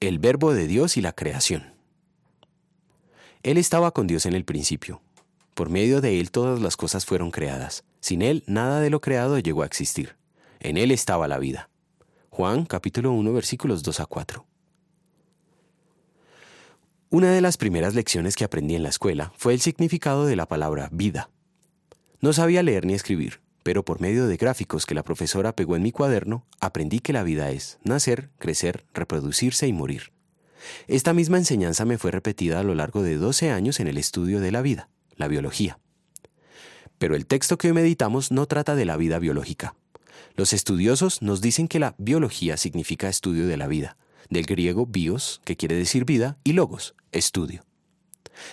El verbo de Dios y la creación. Él estaba con Dios en el principio. Por medio de Él todas las cosas fueron creadas. Sin Él nada de lo creado llegó a existir. En Él estaba la vida. Juan capítulo 1 versículos 2 a 4. Una de las primeras lecciones que aprendí en la escuela fue el significado de la palabra vida. No sabía leer ni escribir, pero por medio de gráficos que la profesora pegó en mi cuaderno, aprendí que la vida es nacer, crecer, reproducirse y morir. Esta misma enseñanza me fue repetida a lo largo de 12 años en el estudio de la vida, la biología. Pero el texto que hoy meditamos no trata de la vida biológica. Los estudiosos nos dicen que la biología significa estudio de la vida, del griego bios, que quiere decir vida, y logos, estudio.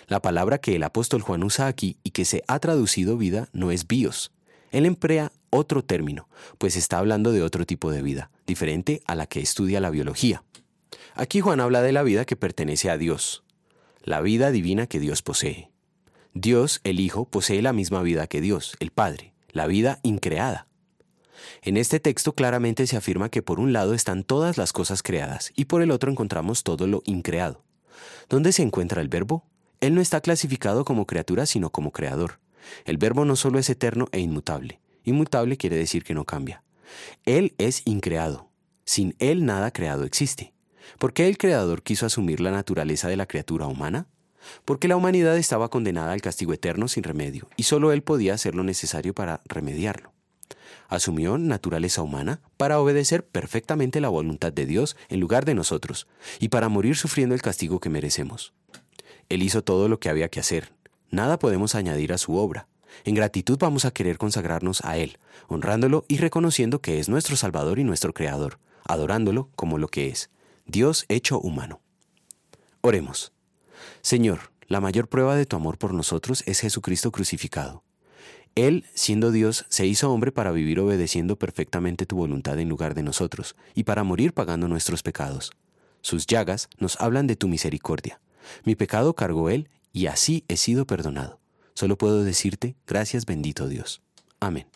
La palabra que el apóstol Juan usa aquí y que se ha traducido vida no es bios, él emplea otro término, pues está hablando de otro tipo de vida, diferente a la que estudia la biología. Aquí Juan habla de la vida que pertenece a Dios, la vida divina que Dios posee. Dios, el Hijo, posee la misma vida que Dios, el Padre, la vida increada. En este texto claramente se afirma que por un lado están todas las cosas creadas y por el otro encontramos todo lo increado. ¿Dónde se encuentra el verbo? Él no está clasificado como criatura sino como creador. El verbo no solo es eterno e inmutable. Inmutable quiere decir que no cambia. Él es increado. Sin Él nada creado existe. ¿Por qué el Creador quiso asumir la naturaleza de la criatura humana? Porque la humanidad estaba condenada al castigo eterno sin remedio, y solo Él podía hacer lo necesario para remediarlo. Asumió naturaleza humana para obedecer perfectamente la voluntad de Dios en lugar de nosotros, y para morir sufriendo el castigo que merecemos. Él hizo todo lo que había que hacer, Nada podemos añadir a su obra. En gratitud vamos a querer consagrarnos a Él, honrándolo y reconociendo que es nuestro Salvador y nuestro Creador, adorándolo como lo que es, Dios hecho humano. Oremos. Señor, la mayor prueba de tu amor por nosotros es Jesucristo crucificado. Él, siendo Dios, se hizo hombre para vivir obedeciendo perfectamente tu voluntad en lugar de nosotros, y para morir pagando nuestros pecados. Sus llagas nos hablan de tu misericordia. Mi pecado cargó Él y así he sido perdonado. Solo puedo decirte, gracias bendito Dios. Amén.